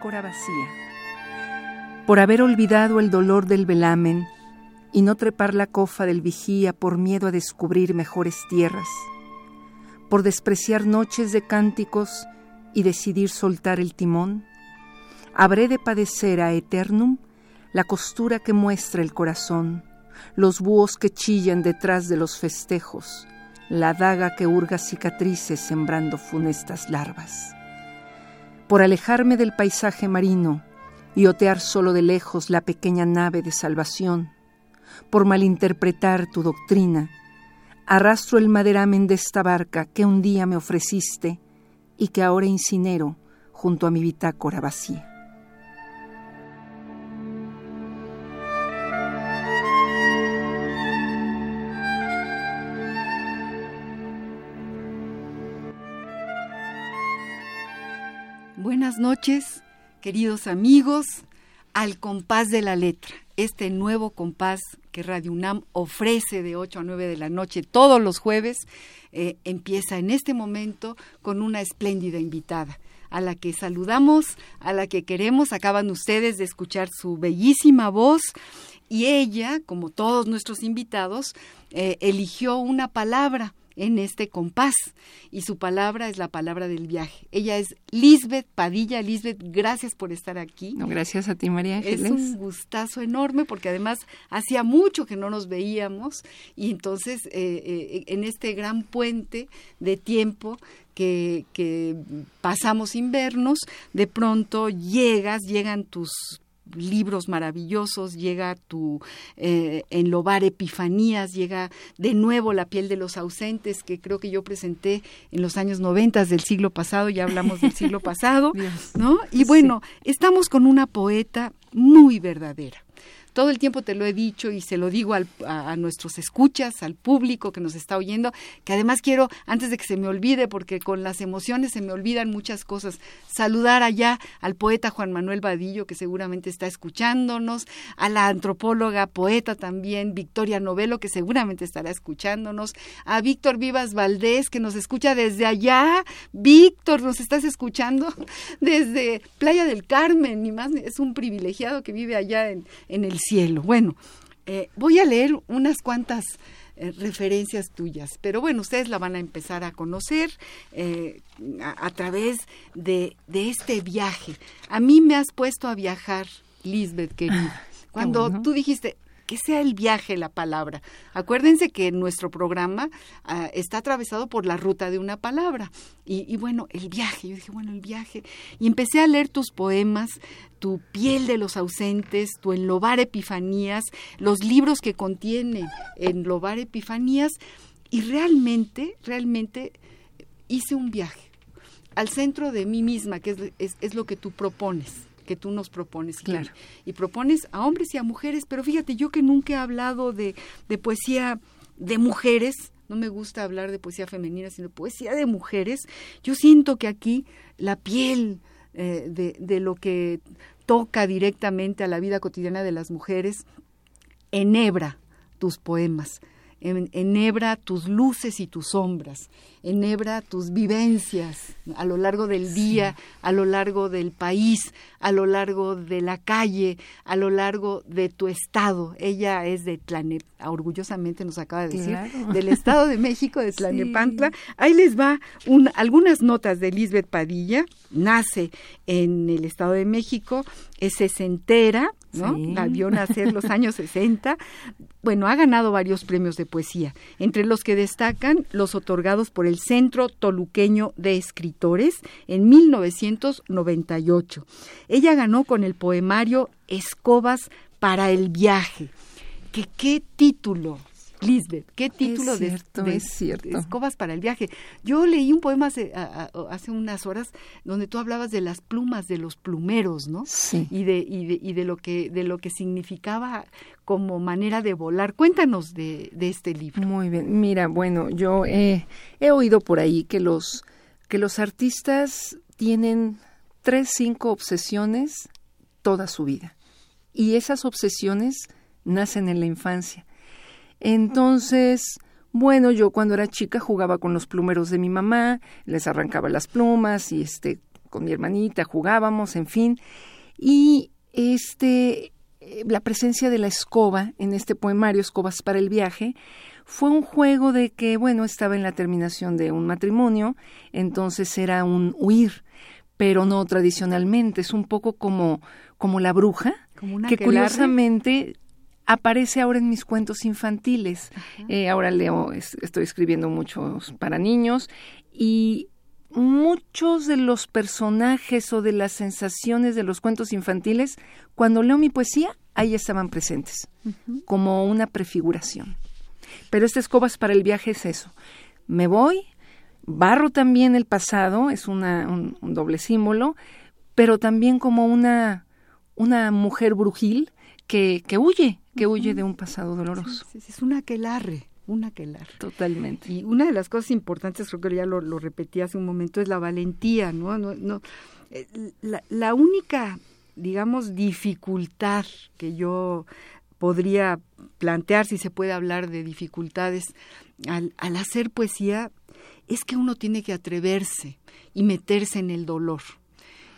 Bitácora vacía. Por haber olvidado el dolor del velamen y no trepar la cofa del vigía por miedo a descubrir mejores tierras, por despreciar noches de cánticos y decidir soltar el timón, habré de padecer a eternum la costura que muestra el corazón, los búhos que chillan detrás de los festejos, la daga que hurga cicatrices sembrando funestas larvas por alejarme del paisaje marino y otear solo de lejos la pequeña nave de salvación, por malinterpretar tu doctrina, arrastro el maderamen de esta barca que un día me ofreciste y que ahora incinero junto a mi bitácora vacía. Buenas noches, queridos amigos, al compás de la letra, este nuevo compás que Radio UNAM ofrece de 8 a 9 de la noche todos los jueves, eh, empieza en este momento con una espléndida invitada a la que saludamos, a la que queremos. Acaban ustedes de escuchar su bellísima voz y ella, como todos nuestros invitados, eh, eligió una palabra en este compás y su palabra es la palabra del viaje. Ella es Lisbeth Padilla. Lisbeth, gracias por estar aquí. No, gracias a ti, María Ángeles. Es un gustazo enorme porque además hacía mucho que no nos veíamos y entonces eh, eh, en este gran puente de tiempo que, que pasamos sin vernos, de pronto llegas, llegan tus libros maravillosos, llega tu eh, enlobar epifanías, llega de nuevo la piel de los ausentes, que creo que yo presenté en los años noventas del siglo pasado, ya hablamos del siglo pasado, ¿no? Y bueno, estamos con una poeta muy verdadera todo el tiempo te lo he dicho y se lo digo a, nuestros escuchas, al público que nos está oyendo, que además quiero, antes de que se me olvide, porque con las emociones se me olvidan muchas cosas, saludar allá al poeta Juan Manuel Vadillo, que seguramente está escuchándonos, a la antropóloga, poeta también, Victoria Novelo, que seguramente estará escuchándonos, a Víctor Vivas Valdés, que nos escucha desde allá. Víctor, nos estás escuchando desde Playa del Carmen, ni más, es un privilegiado que vive allá en, en el cielo. Bueno, eh, voy a leer unas cuantas eh, referencias tuyas, pero bueno, ustedes la van a empezar a conocer eh, a, través de, de, este viaje. A mí me has puesto a viajar, Lisbeth, querida. Ah, Cuando tú dijiste, que sea el viaje la palabra. Acuérdense que nuestro programa ah, está atravesado por la ruta de una palabra. Y, bueno, el viaje, yo dije, bueno, el viaje. Y empecé a leer tus poemas, tu piel de los ausentes, tu enlobar epifanías, los libros que contiene enlobar epifanías. Y realmente, realmente hice un viaje al centro de mí misma, que es lo que tú propones que tú nos propones. Claro. Y, propones a hombres y a mujeres, pero fíjate, yo que nunca he hablado de, de poesía de mujeres, no me gusta hablar de poesía femenina, sino poesía de mujeres, yo siento que aquí la piel eh, de, de lo que toca directamente a la vida cotidiana de las mujeres enhebra tus poemas enhebra tus luces y tus sombras, enhebra tus vivencias a lo largo del día, a lo largo del país, a lo largo de la calle, a lo largo de tu estado. Ella es de Tlanep, orgullosamente nos acaba de decir, del Estado de México, de Tlanepantla. Ahí les va un, algunas notas de Lisbeth Padilla, nace en el Estado de México, es sesentera, ¿no? La vio nacer los años 60 bueno, ha ganado varios premios de poesía, entre los que destacan los otorgados por el Centro Toluqueño de Escritores en 1998. Ella ganó con el poemario Escobas para el viaje. ¿Qué, qué título? Lisbeth, ¿qué título de, Escobas para el viaje? Yo leí un poema hace, hace, unas horas donde tú hablabas de las plumas de los plumeros, ¿no? Sí. Y de, y de, y de lo que de lo que significaba como manera de volar. Cuéntanos de, de este libro. Muy bien. Mira, bueno, yo he oído por ahí que los que los artistas tienen tres, cinco obsesiones toda su vida. Y esas obsesiones nacen en la infancia. Entonces, bueno, yo cuando era chica jugaba con los plumeros de mi mamá, les arrancaba las plumas y este con mi hermanita jugábamos, en fin. Y este la presencia de la escoba en este poemario Escobas para el viaje fue un juego de que, bueno, estaba en la terminación de un matrimonio, entonces era un huir, pero no tradicionalmente, es un poco como, como la bruja, que curiosamente aparece ahora en mis cuentos infantiles. Eh, ahora leo, estoy escribiendo muchos para niños y muchos de los personajes o de las sensaciones de los cuentos infantiles, cuando leo mi poesía, ahí estaban presentes, como una prefiguración. Pero este escobas para el viaje es eso. Me voy, barro también el pasado, es una, un, doble símbolo, pero también como una, una mujer brujil que, que huye, que huye de un pasado doloroso. es una aquelarre una aquelarre. Totalmente. Y una de las cosas importantes, creo que ya lo, lo repetí hace un momento, es la valentía, ¿no? no, no eh, la, la, única, digamos, dificultad que yo podría plantear, si se puede hablar de dificultades, al, al hacer poesía, es que uno tiene que atreverse y meterse en el dolor.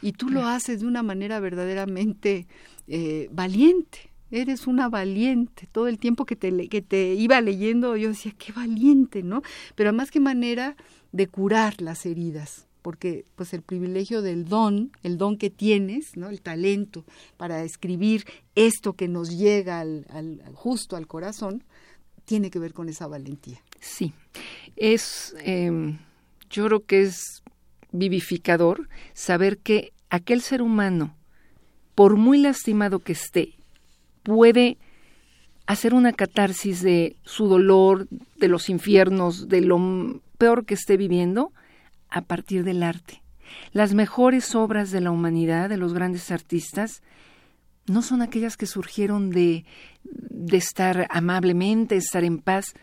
Y tú lo haces de una manera verdaderamente eh, valiente eres una valiente. Todo el tiempo que te, que te iba leyendo yo decía, qué valiente, ¿no? Pero además qué manera de curar las heridas, porque pues el privilegio del don, el don que tienes, ¿no? El talento para escribir esto que nos llega al, al, justo al corazón, tiene que ver con esa valentía. Sí, es, eh, yo creo que es vivificador saber que aquel ser humano, por muy lastimado que esté, puede hacer una catarsis de su dolor, de los infiernos, de lo peor que esté viviendo, a partir del arte. Las mejores obras de la humanidad, de los grandes artistas, no son aquellas que surgieron de, de estar amablemente, estar en paz.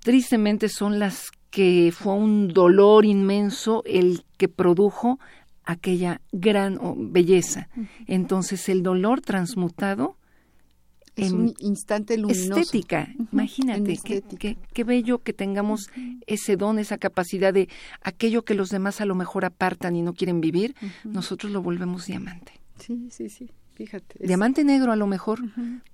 Tristemente son las que fue un dolor inmenso el que produjo aquella gran belleza. Entonces el dolor transmutado es un instante luminoso. Estética, imagínate, qué, qué, bello que tengamos ese don, esa capacidad de aquello que los demás a lo mejor apartan y no quieren vivir, nosotros lo volvemos diamante. Sí, sí, sí, fíjate. Diamante negro a lo mejor,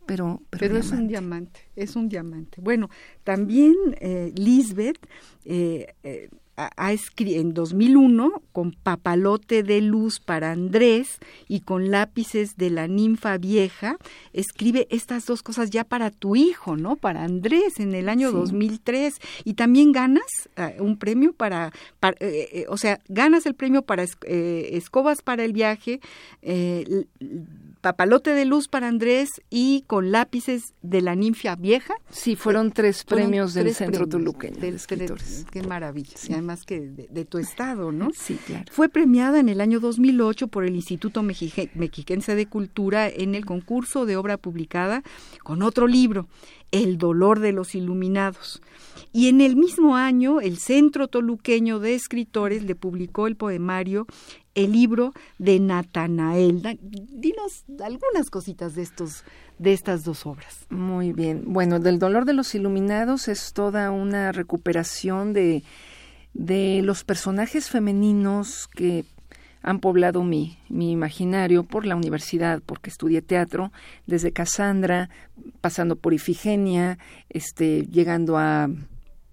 pero, pero, es un diamante, es un diamante. Bueno, también eh, Lisbeth eh, eh, ha en 2001 con papalote de luz para Andrés y con lápices de la ninfa vieja, escribe estas dos cosas ya para tu hijo, ¿no? Para Andrés en el año 2003 y también ganas uh, un premio para, para eh, eh, o sea, ganas el premio para eh, escobas para el viaje, papalote de luz para Andrés y con lápices de la ninfa vieja. Sí, fueron tres premios del Centro Toluqueño de escritores. Qué maravilla más que de, tu estado, ¿no? Sí, claro. Fue premiada en el año 2008 por el Instituto Mexiquense de Cultura en el concurso de obra publicada con otro libro, El dolor de los iluminados. Y en el mismo año, el Centro Toluqueño de Escritores le publicó el poemario El libro de Natanael. Dinos algunas cositas de estos de estas dos obras. Muy bien. Bueno, del dolor de los iluminados es toda una recuperación de de los personajes femeninos que han poblado mi, mi imaginario por la universidad, porque estudié teatro, desde Cassandra, pasando por Ifigenia, este, llegando a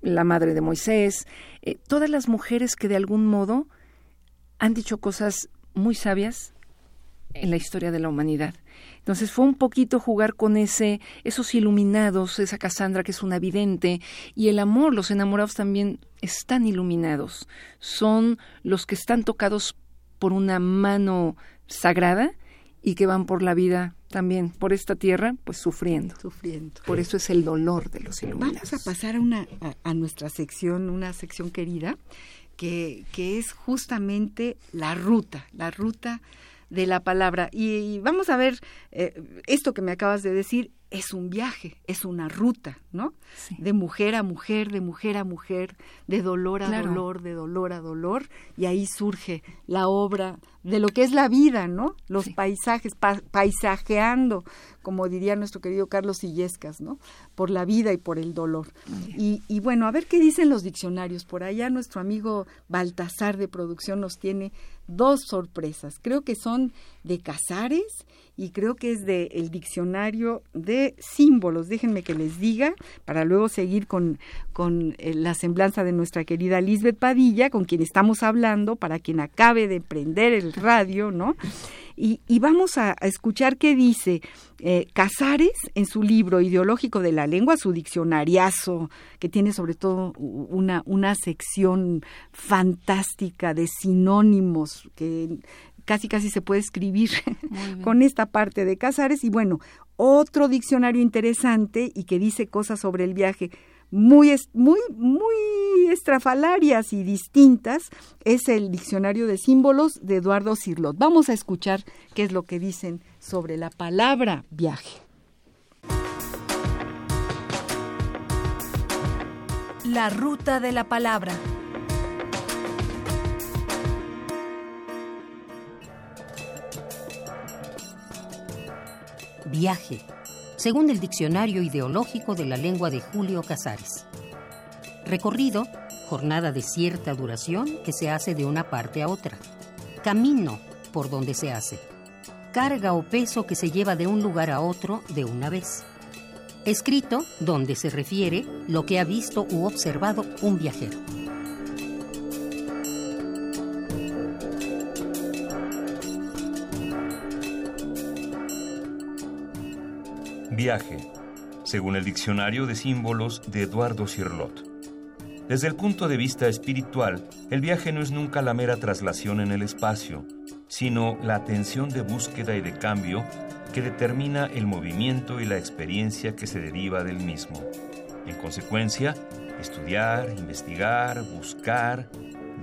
la madre de Moisés, eh, todas las mujeres que de algún modo han dicho cosas muy sabias en la historia de la humanidad. Entonces fue un poquito jugar con ese, esos iluminados, esa Cassandra que es una vidente, y el amor, los enamorados también están iluminados, son los que están tocados por una mano sagrada y que van por la vida también, por esta tierra, pues sufriendo. Sufriendo. Por eso es el dolor de los iluminados. Vamos a pasar a, una, a nuestra sección, una sección querida, que, que es justamente la ruta, la ruta de la palabra. Y, vamos a ver, eh, esto que me acabas de decir es un viaje, es una ruta, ¿no? De mujer a mujer, de mujer a mujer, de dolor a dolor, de dolor a dolor, y ahí surge la obra de lo que es la vida, ¿no? Los paisajes, paisajeando, como diría nuestro querido Carlos Illescas, ¿no? Por la vida y por el dolor. Y, y bueno, a ver qué dicen los diccionarios. Por allá nuestro amigo Baltasar de producción nos tiene dos sorpresas. Creo que son de Casares y creo que es del el diccionario de símbolos. Déjenme que les diga, para luego seguir con, con eh, la semblanza de nuestra querida Lisbeth Padilla, con quien estamos hablando, para quien acabe de prender el radio, ¿no? Y, y vamos a, escuchar qué dice eh, Casares en su libro Ideológico de la Lengua, su diccionariazo, que tiene sobre todo una, una sección fantástica de sinónimos que casi casi se puede escribir con esta parte de Casares. Y bueno, otro diccionario interesante y que dice cosas sobre el viaje muy muy muy estrafalarias y distintas es el diccionario de símbolos de Eduardo Cirlot. Vamos a escuchar qué es lo que dicen sobre la palabra viaje. La ruta de la palabra. Viaje, según el Diccionario Ideológico de la Lengua de Julio Casares. Recorrido, jornada de cierta duración que se hace de una parte a otra. Camino, por donde se hace. Carga o peso que se lleva de un lugar a otro de una vez. Escrito, donde se refiere lo que ha visto u observado un viajero. Viaje, según el diccionario de símbolos de Eduardo Cirlot. Desde el punto de vista espiritual, el viaje no es nunca la mera traslación en el espacio, sino la atención de búsqueda y de cambio que determina el movimiento y la experiencia que se deriva del mismo. En consecuencia, estudiar, investigar, buscar,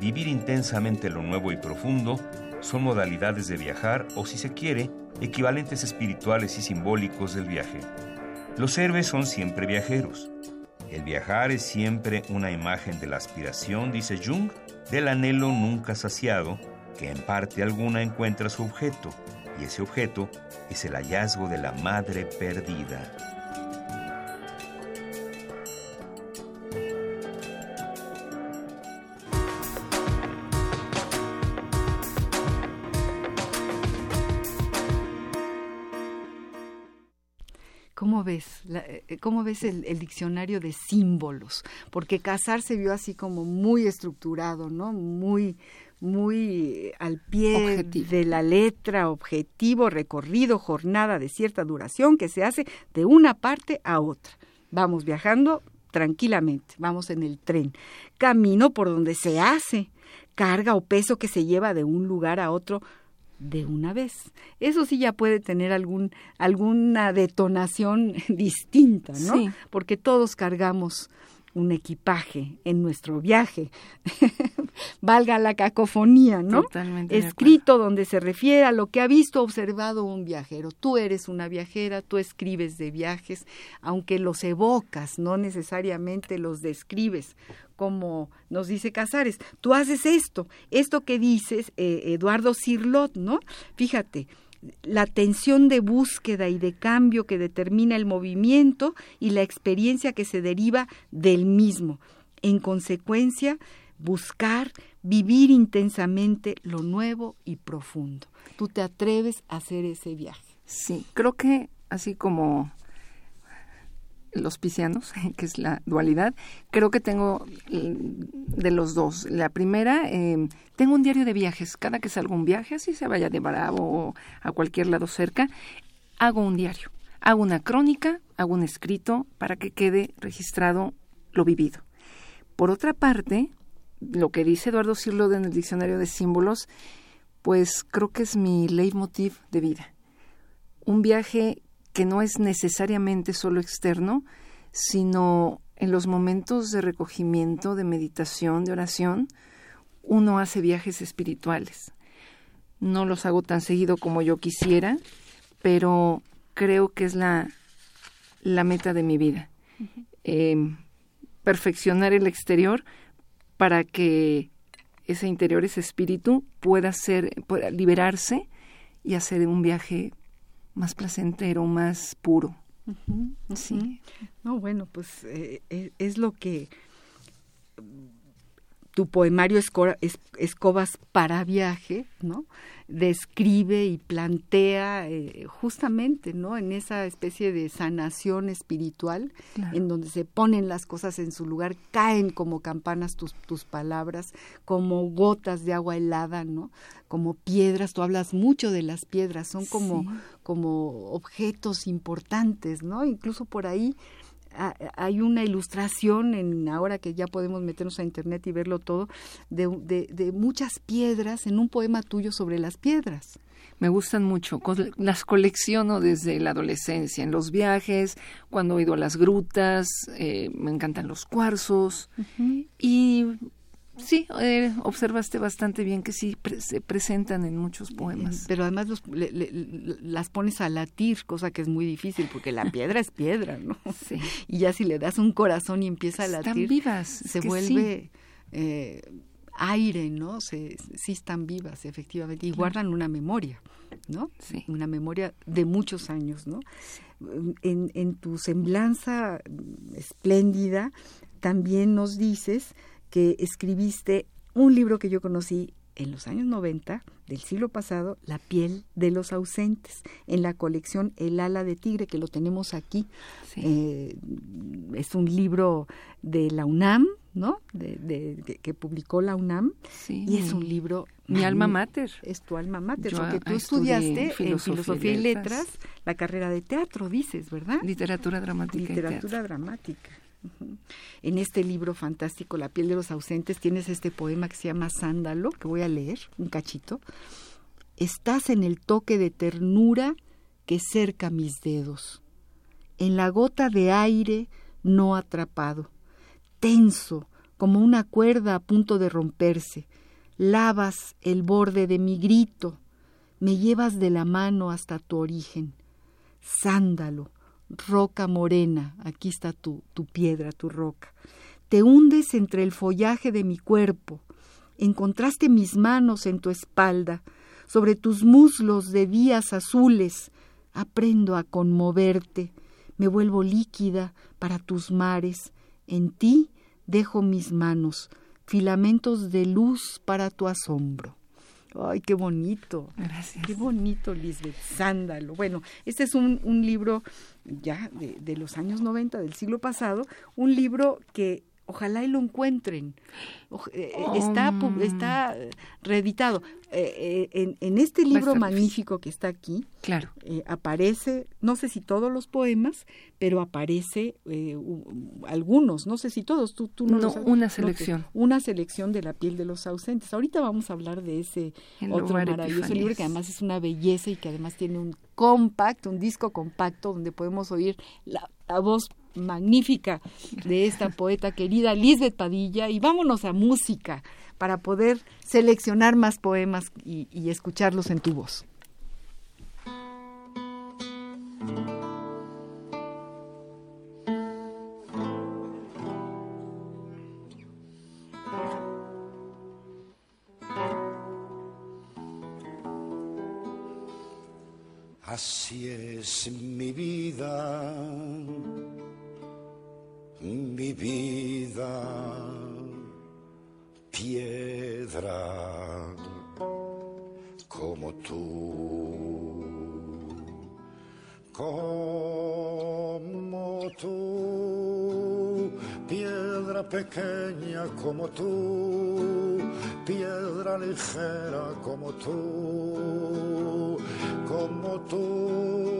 vivir intensamente lo nuevo y profundo son modalidades de viajar o, si se quiere, equivalentes espirituales y simbólicos del viaje. Los héroes son siempre viajeros. El viajar es siempre una imagen de la aspiración, dice Jung, del anhelo nunca saciado, que en parte alguna encuentra su objeto, y ese objeto es el hallazgo de la madre perdida. ¿Cómo ves, eh, cómo ves el, diccionario de símbolos? Porque casar se vio así como muy estructurado, ¿no? Muy, muy al pie de la letra, objetivo, recorrido, jornada de cierta duración que se hace de una parte a otra. Vamos viajando tranquilamente, vamos en el tren. Camino por donde se hace, carga o peso que se lleva de un lugar a otro de una vez. Eso sí ya puede tener algún, alguna detonación distinta, ¿no? Porque todos cargamos un equipaje en nuestro viaje. Valga la cacofonía, ¿no? Totalmente Escrito donde se refiere a lo que ha visto, observado un viajero. Tú eres una viajera, tú escribes de viajes, aunque los evocas, no necesariamente los describes, como nos dice Casares. Tú haces esto, esto que dices, eh, Eduardo Cirlot, ¿no? Fíjate, la tensión de búsqueda y de cambio que determina el movimiento y la experiencia que se deriva del mismo. En consecuencia, buscar, vivir intensamente lo nuevo y profundo. Tú te atreves a hacer ese viaje. Sí, creo que así como los piscianos, que es la dualidad, creo que tengo de los dos. La primera, eh, tengo un diario de viajes. Cada que salgo un viaje, así se vaya de Bravo o a cualquier lado cerca, hago un diario. Hago una crónica, hago un escrito para que quede registrado lo vivido. Por otra parte, lo que dice Eduardo Cirlo en el diccionario de símbolos, pues creo que es mi leitmotiv de vida. Un viaje que no es necesariamente solo externo, sino en los momentos de recogimiento, de meditación, de oración, uno hace viajes espirituales. No los hago tan seguido como yo quisiera, pero creo que es la, la meta de mi vida. Em, perfeccionar el exterior para que ese interior, ese espíritu, pueda ser, pueda liberarse y hacer un viaje más placentero, más puro. Sí. No, bueno, pues eh, eh, es lo que tu poemario Escobas para viaje, ¿no? Describe y plantea eh, justamente, ¿no? En esa especie de sanación espiritual, en donde se ponen las cosas en su lugar, caen como campanas tus, tus palabras, como gotas de agua helada, ¿no? Como piedras, tú hablas mucho de las piedras, son como, como objetos importantes, ¿no? Incluso por ahí hay una ilustración en ahora que ya podemos meternos a internet y verlo todo de, de, muchas piedras en un poema tuyo sobre las piedras me gustan mucho. Las colecciono desde la adolescencia, en los viajes, cuando he ido a las grutas, eh, me encantan los cuarzos. Y Sí, eh, observaste bastante bien que sí se presentan en muchos poemas. Pero además los, las pones a latir, cosa que es muy difícil porque la piedra es piedra, ¿no? Sí. Y ya si le das un corazón y empieza a latir, están vivas, se vuelve eh, aire, ¿no? Se, sí están vivas, efectivamente, y guardan una memoria, ¿no? Sí. Una memoria de muchos años, ¿no? En, en tu semblanza espléndida también nos dices que escribiste un libro que yo conocí en los años 90 del siglo pasado, La piel de los ausentes, en la colección El ala de tigre, que lo tenemos aquí. Eh, es un libro de la UNAM, ¿no? De, que publicó la UNAM. y es un libro... Mi alma mater. Es tu alma mater, porque tú estudiaste en Filosofía y letras. la carrera de teatro, dices, ¿verdad? Literatura dramática. Literatura dramática. En este libro fantástico, La piel de los ausentes, tienes este poema que se llama Sándalo, que voy a leer, un cachito. Estás en el toque de ternura que cerca mis dedos, en la gota de aire no atrapado, tenso como una cuerda a punto de romperse. Lavas el borde de mi grito, me llevas de la mano hasta tu origen. Sándalo, roca morena, aquí está tu, tu piedra, tu roca. Te hundes entre el follaje de mi cuerpo, encontraste mis manos en tu espalda, sobre tus muslos de días azules, aprendo a conmoverte, me vuelvo líquida para tus mares, en ti dejo mis manos, filamentos de luz para tu asombro. Ay, qué bonito. Gracias. Qué bonito, Lisbeth. Sándalo. Bueno, este es un, un libro ya de, de, los años 90 del siglo pasado, un libro que ojalá y lo encuentren. Eh, eh, está, oh. está reeditado. Eh, en, en, este libro magnífico que está aquí, claro. aparece, no sé si todos los poemas, pero aparece algunos, no sé si todos, tú, tú no, no una selección. una selección de la piel de los ausentes. Ahorita vamos a hablar de ese otro maravilloso libro que además es una belleza y que además tiene un compacto, un disco compacto donde podemos oír la, la voz magnífica de esta poeta querida Lisbeth Padilla y vámonos a música para poder seleccionar más poemas y, y escucharlos en tu voz. Así es vida, piedra como tú, como tú. piedra pequeña como tú, piedra ligera como tú, como tú,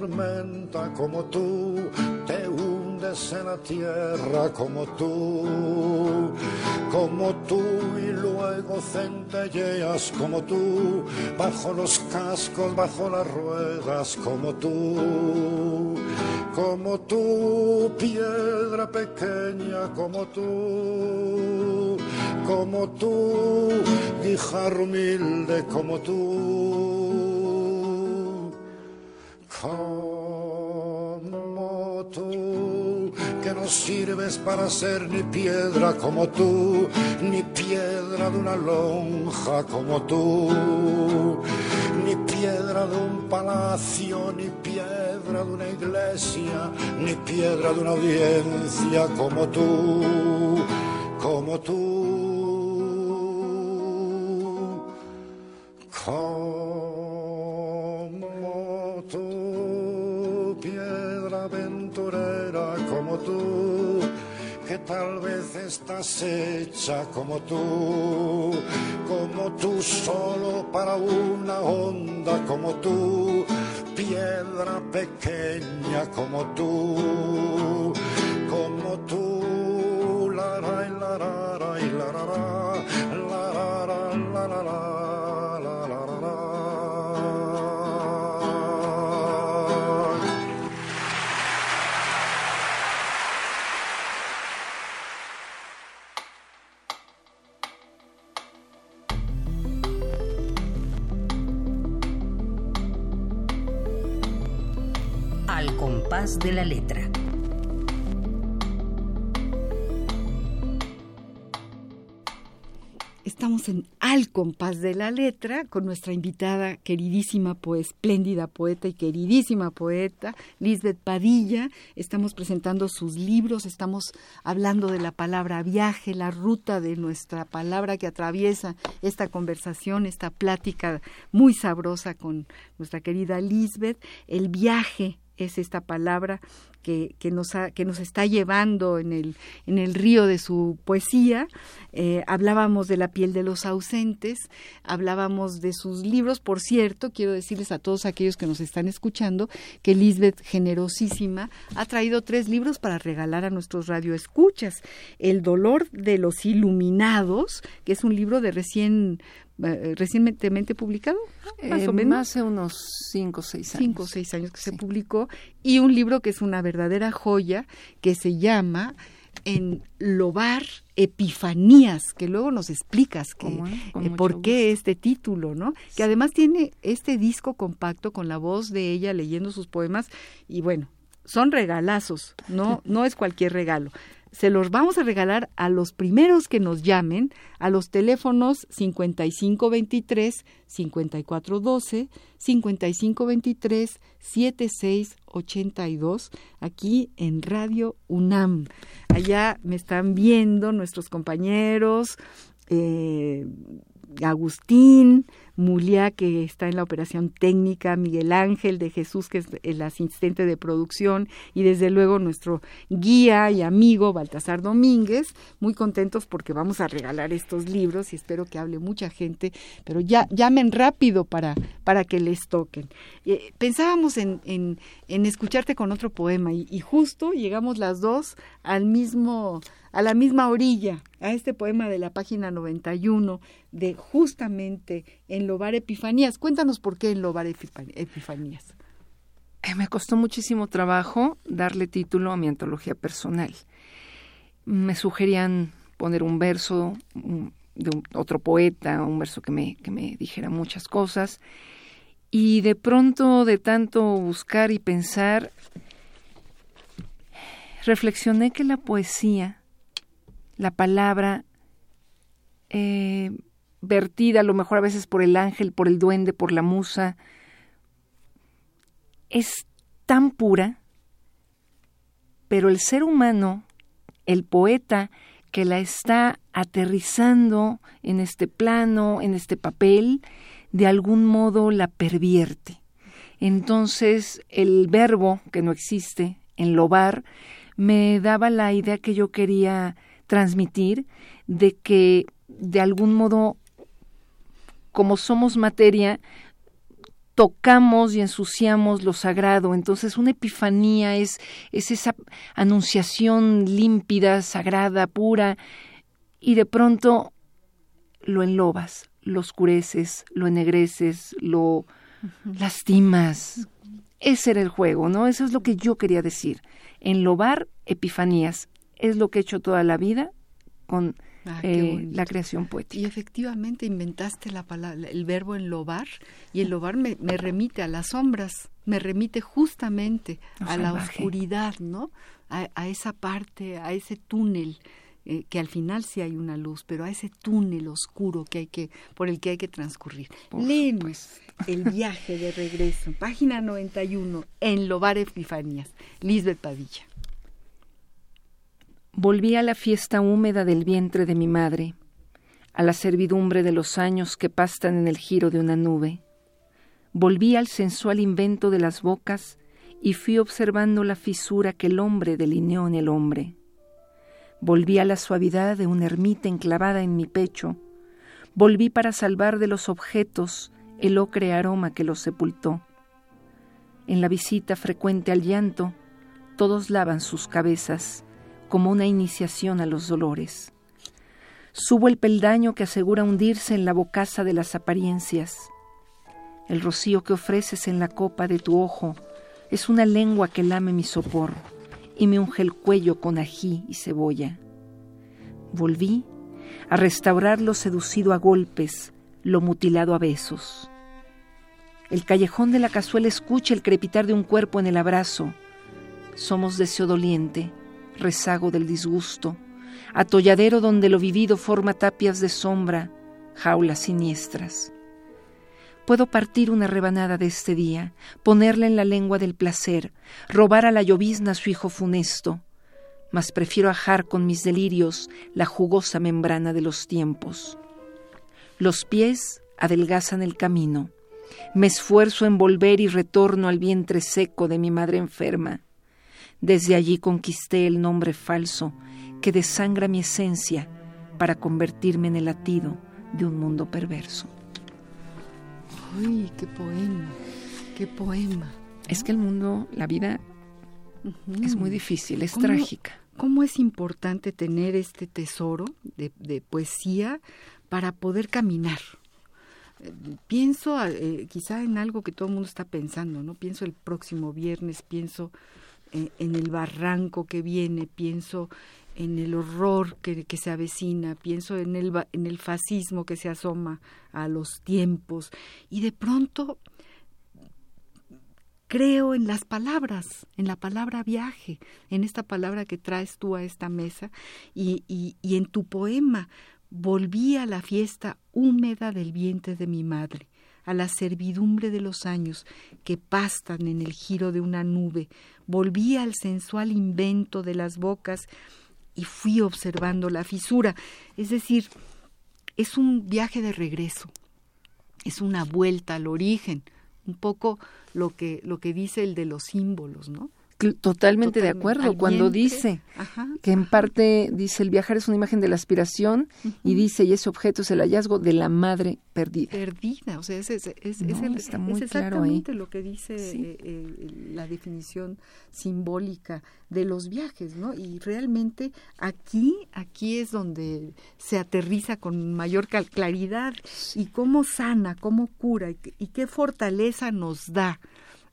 tormenta como tú, te hundes en la tierra como tú, como tú y luego centelleas como tú, bajo los cascos, bajo las ruedas como tú, como tú, piedra pequeña como tú, como tú, guijarro humilde como tú, como tú, que no sirves para ser ni piedra como tú, ni piedra de una lonja como tú, ni piedra de un palacio, ni piedra de una iglesia, ni piedra de una audiencia como tú, como tú. Como tú, que tal vez estás hecha como tú, como tú solo para una onda como tú, piedra pequeña como tú, como tú, la la la, la la la la la la, la compás de la letra. Estamos en Al compás de la letra con nuestra invitada queridísima, pues espléndida poeta y queridísima poeta, Lisbeth Padilla. Estamos presentando sus libros, estamos hablando de la palabra viaje, la ruta de nuestra palabra que atraviesa esta conversación, esta plática muy sabrosa con nuestra querida Lisbeth. El viaje es esta palabra que, que, nos, que nos está llevando en el, en el río de su poesía. Eh, hablábamos de la piel de los ausentes, hablábamos de sus libros. Por cierto, quiero decirles a todos aquellos que nos están escuchando que Lisbeth, generosísima, ha traído tres libros para regalar a nuestros radioescuchas. El dolor de los iluminados, que es un libro de recién eh, recientemente publicado, más Eh, o menos. Hace unos cinco o seis años. cinco o seis años que se publicó, y un libro que es una verdadera joya, que se llama En Lobar Epifanías, que luego nos explicas que, eh, por qué gusto. este título, ¿no? Que además tiene este disco compacto con la voz de ella leyendo sus poemas, y bueno, son regalazos, no, no es cualquier regalo. Se los vamos a regalar a los primeros que nos llamen a los teléfonos 5523 5412 5523 7682 aquí en Radio UNAM. Allá me están viendo nuestros compañeros eh, Agustín, Mulia, que está en la operación técnica, Miguel Ángel de Jesús, que es el asistente de producción, y desde luego nuestro guía y amigo Baltasar Domínguez, muy contentos porque vamos a regalar estos libros y espero que hable mucha gente, pero ya llamen rápido para, para que les toquen. Eh, pensábamos en, en, escucharte con otro poema y justo llegamos las dos al mismo a la misma orilla, a este poema de la página 91 de justamente en Lobar Epifanías. Cuéntanos por qué en Lobar Epifa- Epifanías. Me costó muchísimo trabajo darle título a mi antología personal. Me sugerían poner un verso de otro poeta, un verso que me, que me dijera muchas cosas. Y de pronto, de tanto buscar y pensar, reflexioné que la poesía, la palabra, eh, vertida a lo mejor a veces por el ángel, por el duende, por la musa, es tan pura, pero el ser humano, el poeta que la está aterrizando en este plano, en este papel, de algún modo la pervierte. Entonces el verbo, que no existe, en lobar, me daba la idea que yo quería transmitir de que de algún modo, como somos materia, tocamos y ensuciamos lo sagrado. Entonces, una epifanía es, es esa anunciación límpida, sagrada, pura, y de pronto lo enlobas, lo oscureces, lo ennegreces, lo lastimas. Ese era el juego, ¿no? Eso es lo que yo quería decir. Enlobar epifanías. Es lo que he hecho toda la vida con Ah, eh, la creación poética. Y efectivamente inventaste la palabra, el verbo enlobar, y enlobar me, me remite a las sombras, me remite justamente a la oscuridad, ¿no? A, esa parte, a ese túnel. Eh, que al final sí hay una luz, pero a ese túnel oscuro que hay que, por el que hay que transcurrir. Léenos el viaje de regreso, página 91, en Lobar Epifanías, Lisbeth Padilla. Volví a la fiesta húmeda del vientre de mi madre, a la servidumbre de los años que pastan en el giro de una nube. Volví al sensual invento de las bocas y fui observando la fisura que el hombre delineó en el hombre. Volví a la suavidad de una ermita enclavada en mi pecho. Volví para salvar de los objetos el ocre aroma que los sepultó. En la visita frecuente al llanto, todos lavan sus cabezas como una iniciación a los dolores. Subo el peldaño que asegura hundirse en la bocaza de las apariencias. El rocío que ofreces en la copa de tu ojo es una lengua que lame mi sopor y me unge el cuello con ají y cebolla. Volví a restaurar lo seducido a golpes, lo mutilado a besos. El callejón de la cazuela escucha el crepitar de un cuerpo en el abrazo. Somos deseo doliente, rezago del disgusto, atolladero donde lo vivido forma tapias de sombra, jaulas siniestras. Puedo partir una rebanada de este día, ponerla en la lengua del placer, robar a la llovizna su hijo funesto, mas prefiero ajar con mis delirios la jugosa membrana de los tiempos. Los pies adelgazan el camino, me esfuerzo en volver y retorno al vientre seco de mi madre enferma. Desde allí conquisté el nombre falso que desangra mi esencia para convertirme en el latido de un mundo perverso. ¡Ay, qué poema! ¡Qué poema! Es que el mundo, la vida, es muy difícil, es trágica. ¿Cómo es importante tener este tesoro de, poesía para poder caminar? Eh, pienso eh, quizá en algo que todo el mundo está pensando, ¿no? Pienso el próximo viernes, pienso en, el barranco que viene, pienso en el horror que, se avecina, pienso en el, en el fascismo que se asoma a los tiempos y de pronto creo en las palabras, en la palabra viaje, en esta palabra que traes tú a esta mesa y, y, y en tu poema volví a la fiesta húmeda del vientre de mi madre a la servidumbre de los años que pastan en el giro de una nube, volví al sensual invento de las bocas y fui observando la fisura. Es decir, es un viaje de regreso, es una vuelta al origen, un poco lo que, lo que dice el de los símbolos, ¿no? Totalmente, de acuerdo. Cuando dice que en parte dice el viajar es una imagen de la aspiración y dice y ese objeto es el hallazgo de la madre perdida. Perdida, o sea, es, es, es, exactamente lo que dice eh, eh, la definición simbólica de los viajes, ¿no? Y realmente aquí, aquí es donde se aterriza con mayor claridad y cómo sana, cómo cura y qué fortaleza nos da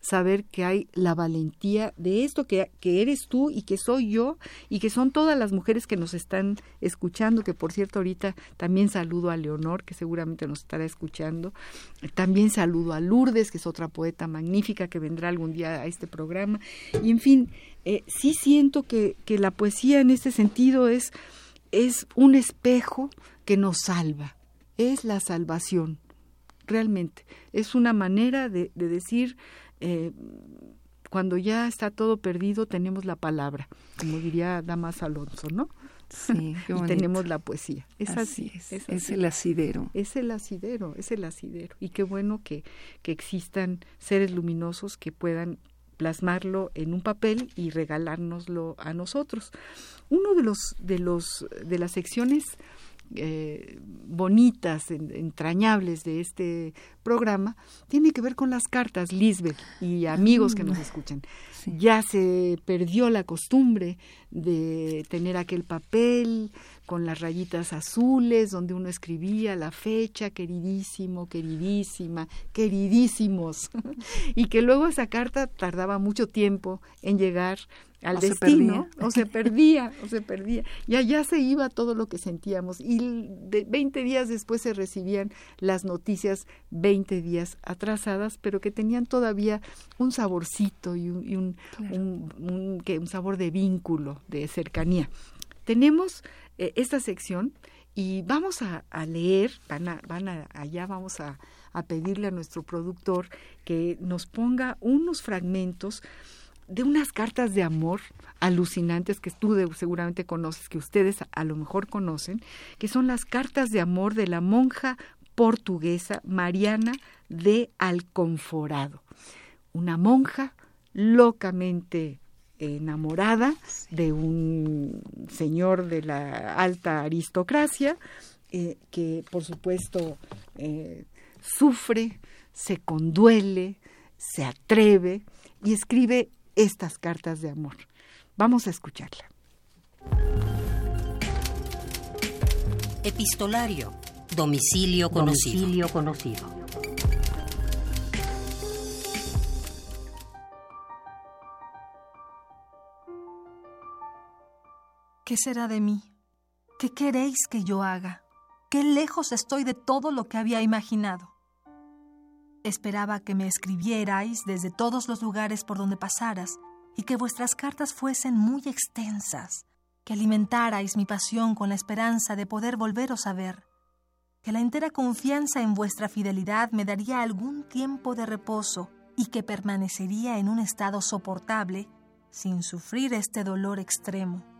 saber que hay la valentía de esto, que, que eres tú y que soy yo y que son todas las mujeres que nos están escuchando, que por cierto ahorita también saludo a Leonor, que seguramente nos estará escuchando, también saludo a Lourdes, que es otra poeta magnífica que vendrá algún día a este programa, y en fin, eh, sí siento que, que la poesía en este sentido es, es un espejo que nos salva, es la salvación, realmente. Es una manera de, de decir, eh, cuando ya está todo perdido, tenemos la palabra, como diría Damas Alonso, ¿no? Sí, y tenemos la poesía. Es así, es, es, el asidero. Es el asidero, es el asidero. Y qué bueno que, que existan seres luminosos que puedan plasmarlo en un papel y regalárnoslo a nosotros. Uno de los de los de las secciones eh, bonitas, entrañables de este programa, tiene que ver con las cartas, Lisbeth y amigos que nos escuchan. Ya se perdió la costumbre de tener aquel papel con las rayitas azules donde uno escribía la fecha, queridísimo, queridísima, queridísimos, y que luego esa carta tardaba mucho tiempo en llegar al destino, o se perdía, o se perdía. Y allá se iba todo lo que sentíamos. Y de 20 días después se recibían las noticias 20 días atrasadas, pero que tenían todavía un saborcito y un, un, un, un, sabor de vínculo, de cercanía. Tenemos eh, esta sección y vamos a, leer, van, a, van a, allá vamos a, a pedirle a nuestro productor que nos ponga unos fragmentos de unas cartas de amor alucinantes que tú seguramente conoces, que ustedes a lo mejor conocen, que son las cartas de amor de la monja portuguesa Mariana de Alconforado, una monja locamente enamorada de un señor de la alta aristocracia, eh, que por supuesto eh, sufre, se conduele, se atreve y escribe estas cartas de amor. Vamos a escucharla. Epistolario. Domicilio conocido. Domicilio conocido. ¿Qué será de mí? ¿Qué queréis que yo haga? ¿Qué lejos estoy de todo lo que había imaginado? Esperaba que me escribierais desde todos los lugares por donde pasaras y que vuestras cartas fuesen muy extensas, que alimentarais mi pasión con la esperanza de poder volveros a ver, que la entera confianza en vuestra fidelidad me daría algún tiempo de reposo y que permanecería en un estado soportable sin sufrir este dolor extremo.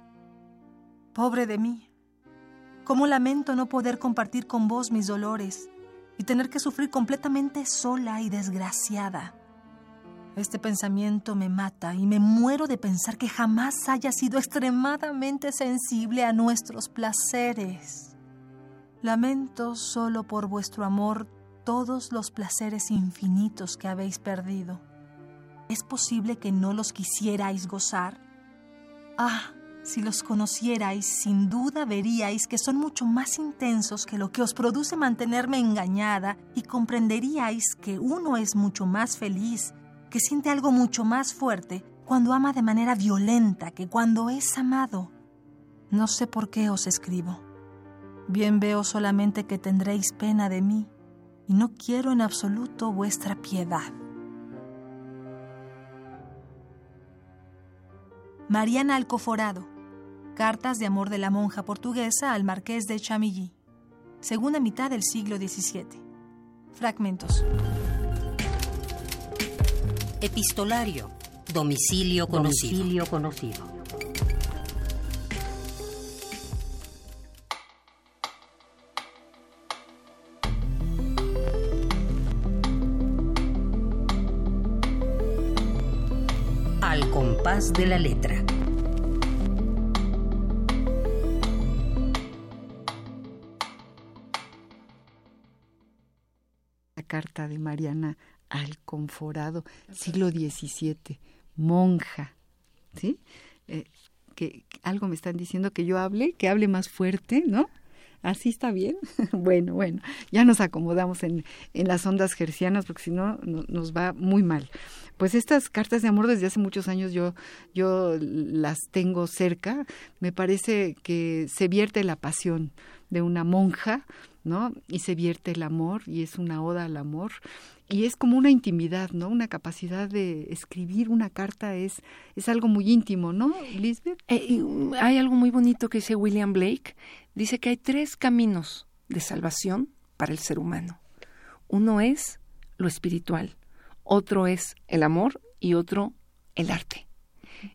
Pobre de mí, cómo lamento no poder compartir con vos mis dolores y tener que sufrir completamente sola y desgraciada. Este pensamiento me mata y me muero de pensar que jamás haya sido extremadamente sensible a nuestros placeres. Lamento solo por vuestro amor todos los placeres infinitos que habéis perdido. ¿Es posible que no los quisierais gozar? Ah, si los conocierais, sin duda veríais que son mucho más intensos que lo que os produce mantenerme engañada y comprenderíais que uno es mucho más feliz, que siente algo mucho más fuerte cuando ama de manera violenta que cuando es amado. No sé por qué os escribo. Bien veo solamente que tendréis pena de mí y no quiero en absoluto vuestra piedad. Mariana Alcoforado Cartas de amor de la monja portuguesa al marqués de Chamilly. Segunda mitad del siglo XVII. Fragmentos. Epistolario. Domicilio conocido. Domicilio conocido. Al compás de la letra. Carta de Mariana Alconforado, siglo XVII, monja, ¿sí? Eh, que, algo me están diciendo que yo hable, que hable más fuerte, ¿no? ¿Así está bien? bueno, bueno, ya nos acomodamos en, en las ondas gercianas porque si no, nos va muy mal. Pues estas cartas de amor desde hace muchos años yo, yo las tengo cerca. Me parece que se vierte la pasión de una monja, ¿no? Y se vierte el amor y es una oda al amor y es como una intimidad, ¿no? Una capacidad de escribir una carta es, es algo muy íntimo, ¿no, Lisbeth? Eh, hay algo muy bonito que dice William Blake. Dice que hay tres caminos de salvación para el ser humano. Uno es lo espiritual, otro es el amor y otro el arte.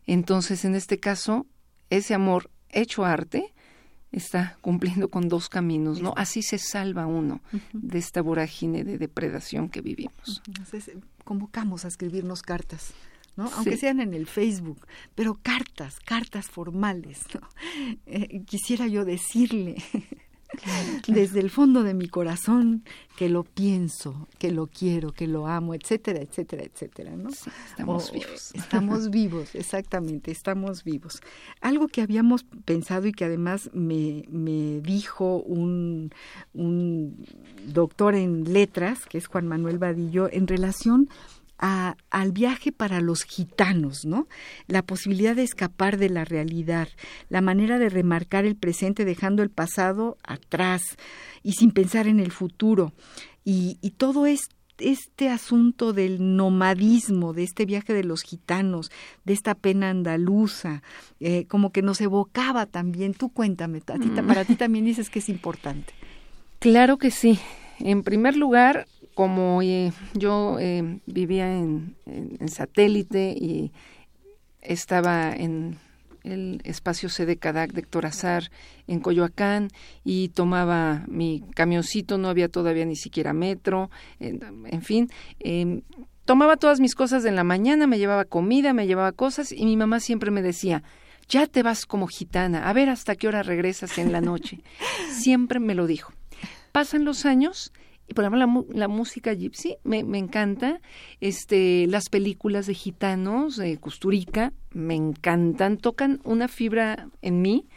Entonces, en este caso, ese amor hecho arte está cumpliendo con dos caminos, ¿no? Así se salva uno de esta vorágine de depredación que vivimos. Entonces, convocamos a escribirnos cartas. ¿no? Aunque sean en el Facebook, pero cartas, cartas formales, ¿no? Eh, quisiera yo decirle desde el fondo de mi corazón que lo pienso, que lo quiero, que lo amo, etcétera, etcétera, etcétera, ¿no? estamos vivos. Estamos vivos, exactamente, estamos vivos. Algo que habíamos pensado y que además me, me dijo un, un doctor en letras, que es Juan Manuel Vadillo, en relación al viaje para los gitanos, ¿no? La posibilidad de escapar de la realidad, la manera de remarcar el presente dejando el pasado atrás y sin pensar en el futuro. Y, todo este asunto del nomadismo, de este viaje de los gitanos, de esta pena andaluza, eh, como que nos evocaba también. Tú cuéntame, mm. para ti también dices que es importante. Claro que sí. En primer lugar, como eh, yo eh, vivía en, satélite y estaba en el espacio sede Cadac de Héctor en Coyoacán y tomaba mi camioncito, no había todavía ni siquiera metro, en, fin, em, tomaba todas mis cosas en la mañana, me llevaba comida, me llevaba cosas y mi mamá siempre me decía, ya te vas como gitana, a ver hasta qué hora regresas en la noche. siempre me lo dijo. Pasan los años por ejemplo la, música gypsy me, encanta. Este las películas de gitanos de Custurica me encantan. Tocan una fibra en mí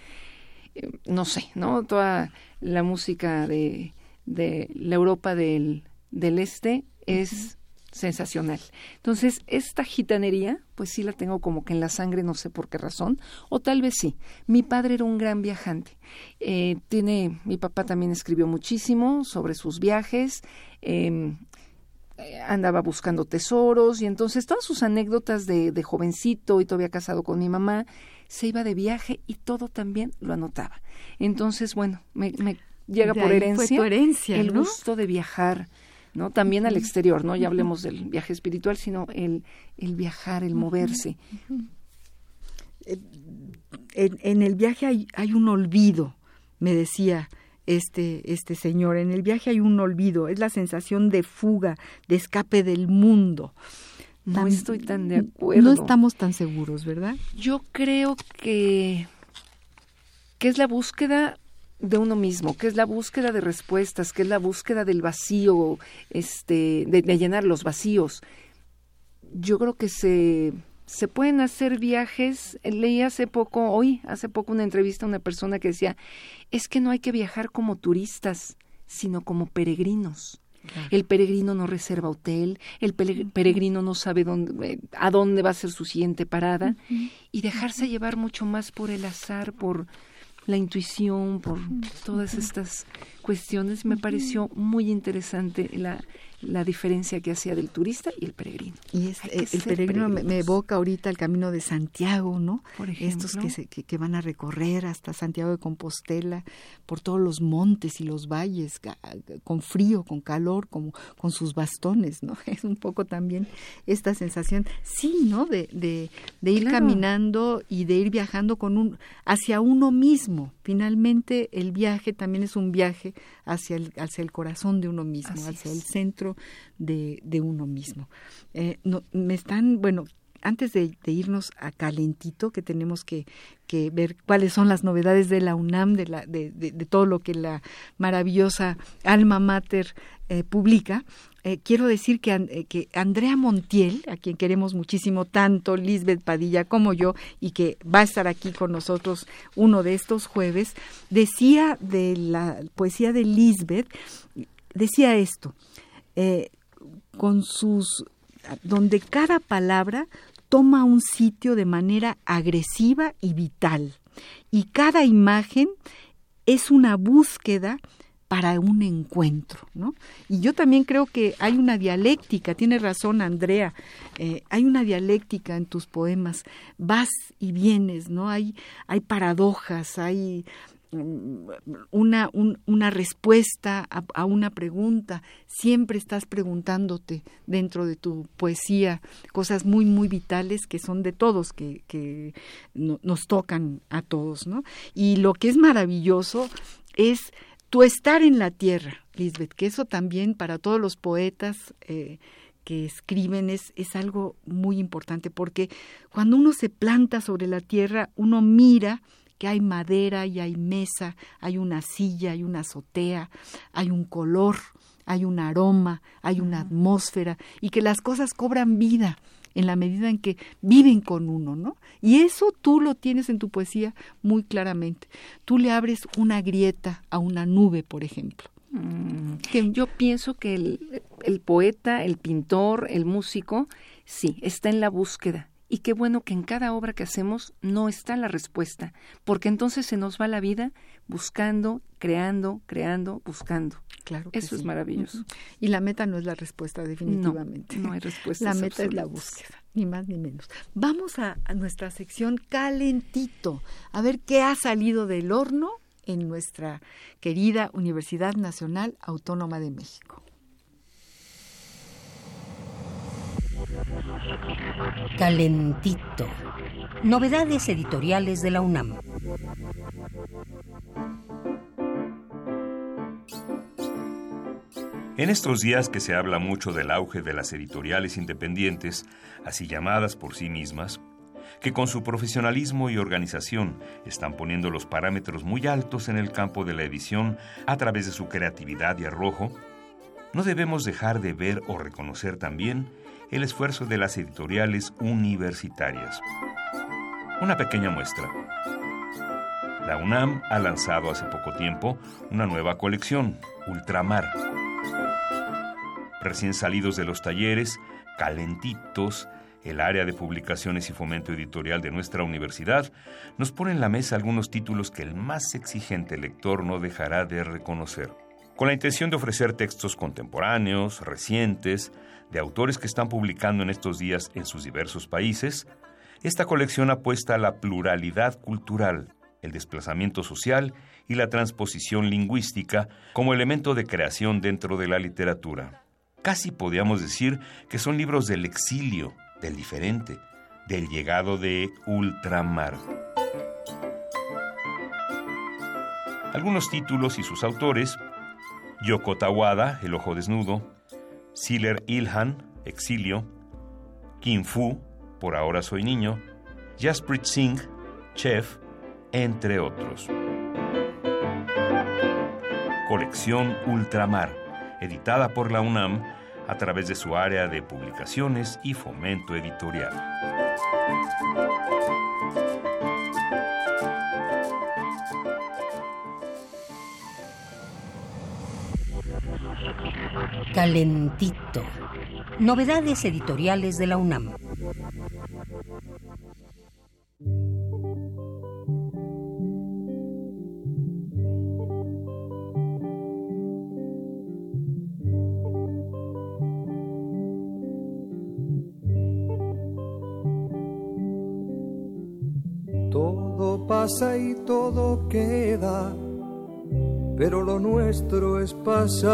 eh, no sé no toda la música de, de la Europa del, del este es sensacional. Entonces, esta gitanería, pues sí la tengo como que en la sangre, no sé por qué razón, o tal vez sí. Mi padre era un gran viajante. Eh, tiene, mi papá también escribió muchísimo sobre sus viajes. Em, eh, andaba buscando tesoros y entonces todas sus anécdotas de, de, jovencito y todavía casado con mi mamá, se iba de viaje y todo también lo anotaba. Entonces, bueno, me, llega por herencia, herencia, el gusto de viajar, ¿no? También al exterior, ¿no? Ya hablemos del viaje espiritual, sino el, el viajar, el moverse. Eh, en, el viaje hay, hay un olvido, me decía este, este señor. En el viaje hay un olvido, es la sensación de fuga, de escape del mundo. No estoy tan de acuerdo. No estamos tan seguros, ¿verdad? Yo creo que, que es la búsqueda de uno mismo, que es la búsqueda de respuestas, que es la búsqueda del vacío, este, de, llenar los vacíos. Yo creo que se, se pueden hacer viajes. Leí hace poco, hoy, hace poco, una entrevista a una persona que decía, es que no hay que viajar como turistas, sino como peregrinos. El peregrino no reserva hotel, el peregrino no sabe dónde, eh, a dónde va a ser su siguiente parada y dejarse llevar mucho más por el azar, por, la intuición, por todas estas cuestiones, me pareció muy interesante la, la diferencia que hacía del turista y el peregrino. Y el peregrino me, evoca ahorita el camino de Santiago, ¿no? Por ejemplo. Estos que, se, que, van a recorrer hasta Santiago de Compostela, por todos los montes y los valles, con frío, con calor, como, con sus bastones, ¿no? Es un poco también esta sensación, sí, ¿no? De, de, de ir caminando y de ir viajando con un, hacia uno mismo. Finalmente, el viaje también es un viaje hacia el, hacia el corazón de uno mismo, hacia el centro de, de uno mismo. Eh, me están, bueno, antes de, irnos a calentito, que tenemos que, ver cuáles son las novedades de la UNAM, de, la, de, todo lo que la maravillosa alma mater eh, publica, eh, quiero decir que, que, Andrea Montiel, a quien queremos muchísimo tanto, Lisbeth Padilla como yo, y que va a estar aquí con nosotros uno de estos jueves, decía de la poesía de Lisbeth, decía esto, eh, con sus, donde cada palabra toma un sitio de manera agresiva y vital, y cada imagen es una búsqueda para un encuentro, ¿no? Y yo también creo que hay una dialéctica, tiene razón Andrea, eh, hay una dialéctica en tus poemas, vas y vienes, ¿no? Hay, hay paradojas, hay una, una respuesta a, una pregunta, siempre estás preguntándote dentro de tu poesía cosas muy, muy vitales que son de todos, que, que nos tocan a todos, ¿no? Y lo que es maravilloso es tu estar en la tierra, Lisbeth, que eso también para todos los poetas eh, que escriben es, es algo muy importante, porque cuando uno se planta sobre la tierra, uno mira que hay madera y hay mesa, hay una silla, hay una azotea, hay un color, hay un aroma, hay una atmósfera, y que las cosas cobran vida en la medida en que viven con uno, ¿no? Y eso tú lo tienes en tu poesía muy claramente. Tú le abres una grieta a una nube, por ejemplo. Mm. Yo pienso que el, el poeta, el pintor, el músico, sí, está en la búsqueda y qué bueno que en cada obra que hacemos no está la respuesta, porque entonces se nos va la vida buscando, creando, creando, buscando. Claro. Eso es maravilloso. Y la meta no es la respuesta, definitivamente. No, hay respuesta. la meta es la búsqueda, ni más ni menos. Vamos a, a nuestra sección calentito, a ver qué ha salido del horno en nuestra querida Universidad Nacional Autónoma de México. Calentito. Novedades editoriales de la UNAM. En estos días que se habla mucho del auge de las editoriales independientes, así llamadas por sí mismas, que con su profesionalismo y organización están poniendo los parámetros muy altos en el campo de la edición a través de su creatividad y arrojo, no debemos dejar de ver o reconocer también el esfuerzo de las editoriales universitarias. Una pequeña muestra. La UNAM ha lanzado hace poco tiempo una nueva colección, Ultramar recién salidos de los talleres, calentitos, el área de publicaciones y fomento editorial de nuestra universidad, nos pone en la mesa algunos títulos que el más exigente lector no dejará de reconocer. Con la intención de ofrecer textos contemporáneos, recientes, de autores que están publicando en estos días en sus diversos países, esta colección apuesta a la pluralidad cultural, el desplazamiento social y la transposición lingüística como elemento de creación dentro de la literatura. Casi podríamos decir que son libros del exilio, del diferente, del llegado de ultramar. Algunos títulos y sus autores, Yoko Tawada, El Ojo Desnudo, Siller Ilhan, Exilio, Kim Fu, Por Ahora Soy Niño, Jasprit Singh, Chef, entre otros. Colección Ultramar editada por la UNAM a través de su área de publicaciones y fomento editorial. Calentito. Novedades editoriales de la UNAM. pasa y todo queda, pero lo nuestro es pasar,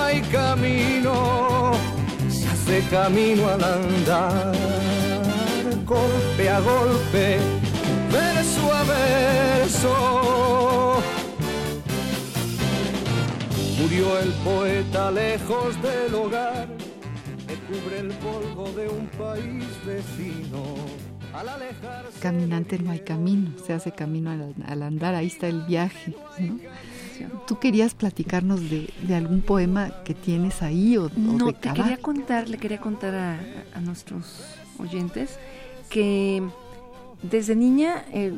camino de camino al andar, golpe a golpe, verso a verso. Murió el poeta lejos del hogar, que cubre el polvo de un país vecino. Al alejarse Caminante no hay camino, se hace camino al, al andar, ahí está el viaje. ¿no? ¿Tú querías platicarnos de, de, algún poema que tienes ahí o, no, o de te quería contar, le quería contar a, a nuestros oyentes que desde niña eh,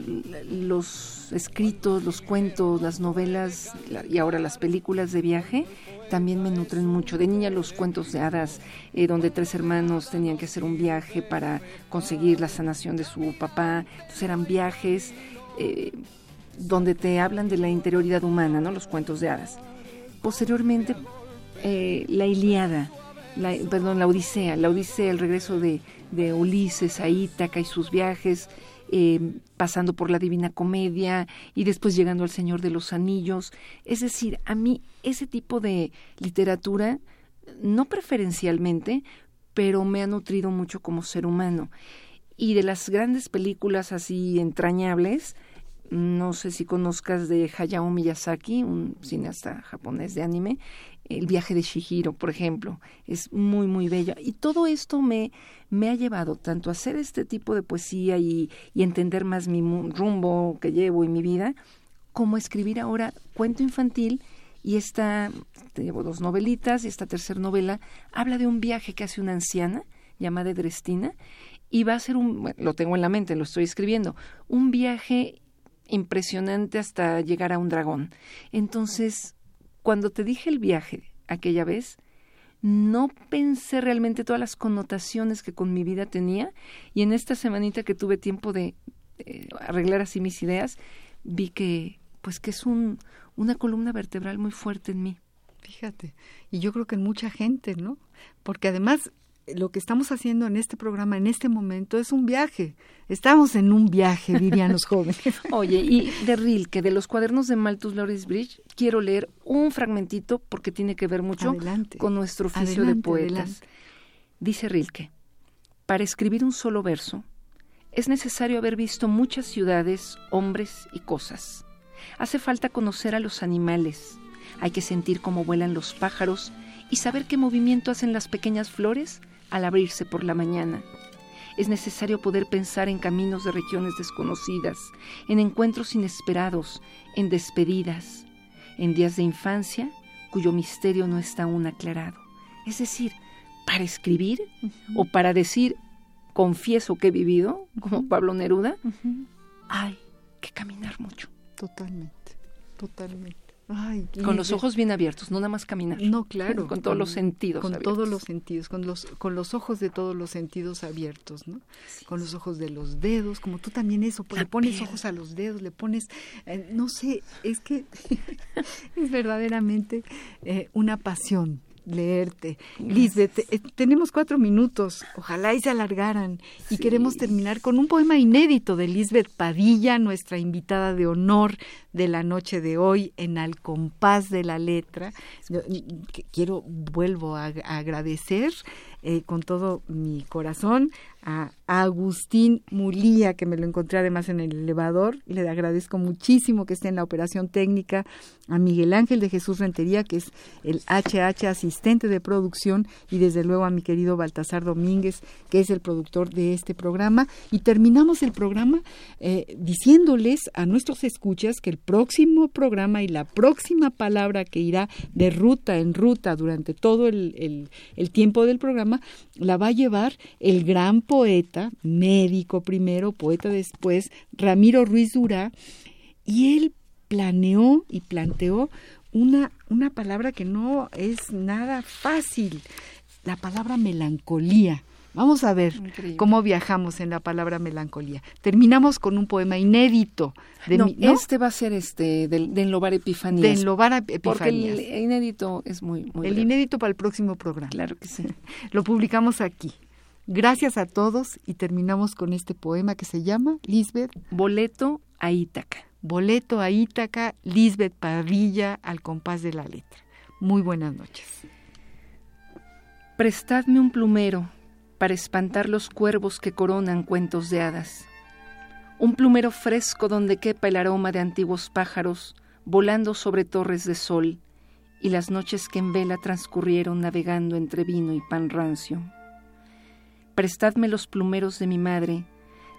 los escritos, los cuentos, las novelas la, y ahora las películas de viaje también me nutren mucho. De niña los cuentos de hadas, eh, donde tres hermanos tenían que hacer un viaje para conseguir la sanación de su papá. Entonces eran viajes. Eh, donde te hablan de la interioridad humana, ¿no? Los cuentos de hadas. Posteriormente, eh, la Iliada, la, perdón, la Odisea, la Odisea, el regreso de, de Ulises a Ítaca y sus viajes, eh, pasando por la Divina Comedia y después llegando al Señor de los Anillos. Es decir, a mí ese tipo de literatura, no preferencialmente, pero me ha nutrido mucho como ser humano. Y de las grandes películas así entrañables, no sé si conozcas de Hayao Miyazaki, un cineasta japonés de anime, El viaje de Shihiro, por ejemplo, es muy, muy bello. Y todo esto me, me ha llevado tanto a hacer este tipo de poesía y, y entender más mi rumbo que llevo y mi vida, como escribir ahora cuento infantil y esta, te llevo dos novelitas y esta tercera novela habla de un viaje que hace una anciana llamada Drestina y va a ser un, bueno, lo tengo en la mente, lo estoy escribiendo, un viaje impresionante hasta llegar a un dragón. Entonces, cuando te dije el viaje aquella vez, no pensé realmente todas las connotaciones que con mi vida tenía y en esta semanita que tuve tiempo de, de arreglar así mis ideas, vi que pues que es un, una columna vertebral muy fuerte en mí. Fíjate, y yo creo que en mucha gente, ¿no? Porque además lo que estamos haciendo en este programa, en este momento, es un viaje. Estamos en un viaje, dirían los jóvenes. Oye, y de Rilke, de los cuadernos de Malthus Loris Bridge, quiero leer un fragmentito porque tiene que ver mucho adelante, con nuestro oficio adelante, de poetas. Adelante. Dice Rilke, para escribir un solo verso, es necesario haber visto muchas ciudades, hombres y cosas. Hace falta conocer a los animales, hay que sentir cómo vuelan los pájaros y saber qué movimiento hacen las pequeñas flores al abrirse por la mañana. Es necesario poder pensar en caminos de regiones desconocidas, en encuentros inesperados, en despedidas, en días de infancia cuyo misterio no está aún aclarado. Es decir, para escribir uh -huh. o para decir confieso que he vivido, como uh -huh. Pablo Neruda, uh -huh. hay que caminar mucho. Totalmente, totalmente. Ay, con los ojos bien abiertos, no nada más caminar. No, claro. Con todos los sentidos. Con abiertos. todos los sentidos, con los, con los ojos de todos los sentidos abiertos, ¿no? Sí, con los ojos de los dedos, como tú también eso, le pones piel. ojos a los dedos, le pones, eh, no sé, es que es verdaderamente eh, una pasión leerte. Lisbeth, eh, tenemos cuatro minutos, ojalá y se alargaran. Y queremos terminar con un poema inédito de Lisbeth Padilla, nuestra invitada de honor de la noche de hoy en Al compás de la letra. Quiero, vuelvo a, agradecer eh, con todo mi corazón a Agustín Mulía, que me lo encontré además en el elevador. Le agradezco muchísimo que esté en la operación técnica, a Miguel Ángel de Jesús Rentería, que es el HH asistente de producción, y desde luego a mi querido Baltasar Domínguez, que es el productor de este programa. Y terminamos el programa eh, diciéndoles a nuestros escuchas que el próximo programa y la próxima palabra que irá de ruta en ruta durante todo el, el tiempo del programa la va a llevar el gran poeta, médico primero, poeta después, Ramiro Ruiz Durá, y él planeó y planteó una, una palabra que no es nada fácil, la palabra melancolía. Vamos a ver cómo viajamos en la palabra melancolía. Terminamos con un poema inédito. De no, este va a ser este de, de Enlobar Epifanías. De Enlobar Epifanías. Porque el inédito es muy, muy El inédito para el próximo programa. Claro que sí. Lo publicamos aquí. Gracias a todos y terminamos con este poema que se llama Lisbeth. Boleto a Ítaca. Boleto a Ítaca, Lisbeth Padilla, al compás de la letra. Muy buenas noches. Prestadme un plumero para espantar los cuervos que coronan cuentos de hadas. Un plumero fresco donde quepa el aroma de antiguos pájaros volando sobre torres de sol y las noches que en vela transcurrieron navegando entre vino y pan rancio prestadme los plumeros de mi madre,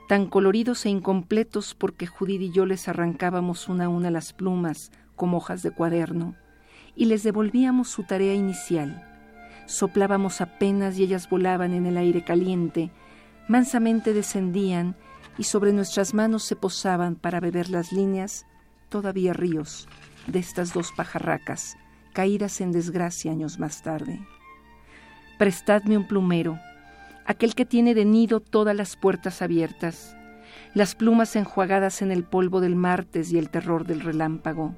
tan coloridos e incompletos porque Judith y yo les arrancábamos una a una las plumas como hojas de cuaderno, y les devolvíamos su tarea inicial. Soplábamos apenas y ellas volaban en el aire caliente, mansamente descendían y sobre nuestras manos se posaban para beber las líneas, todavía ríos, de estas dos pajarracas, caídas en desgracia años más tarde. Prestadme un plumero, aquel que tiene de nido todas las puertas abiertas, las plumas enjuagadas en el polvo del martes y el terror del relámpago.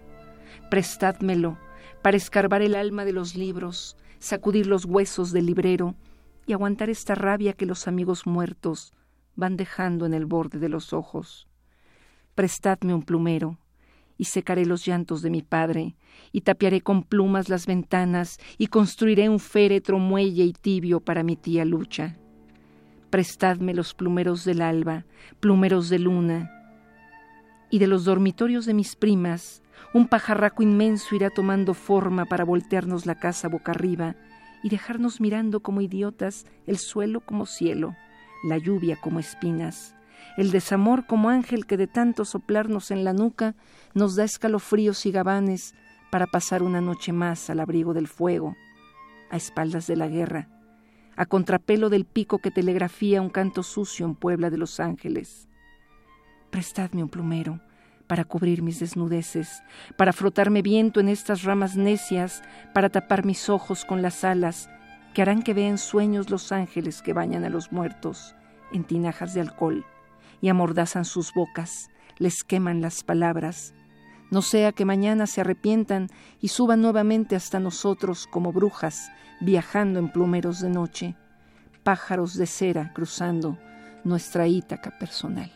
Prestádmelo para escarbar el alma de los libros, sacudir los huesos del librero y aguantar esta rabia que los amigos muertos van dejando en el borde de los ojos. Prestadme un plumero, y secaré los llantos de mi padre, y tapiaré con plumas las ventanas, y construiré un féretro muelle y tibio para mi tía Lucha prestadme los plumeros del alba, plumeros de luna. Y de los dormitorios de mis primas, un pajarraco inmenso irá tomando forma para voltearnos la casa boca arriba y dejarnos mirando como idiotas el suelo como cielo, la lluvia como espinas, el desamor como ángel que de tanto soplarnos en la nuca nos da escalofríos y gabanes para pasar una noche más al abrigo del fuego, a espaldas de la guerra, a contrapelo del pico que telegrafía un canto sucio en Puebla de los Ángeles. Prestadme un plumero para cubrir mis desnudeces, para frotarme viento en estas ramas necias, para tapar mis ojos con las alas que harán que vean sueños los ángeles que bañan a los muertos en tinajas de alcohol y amordazan sus bocas, les queman las palabras, no sea que mañana se arrepientan y suban nuevamente hasta nosotros como brujas, viajando en plumeros de noche, pájaros de cera cruzando nuestra Ítaca personal.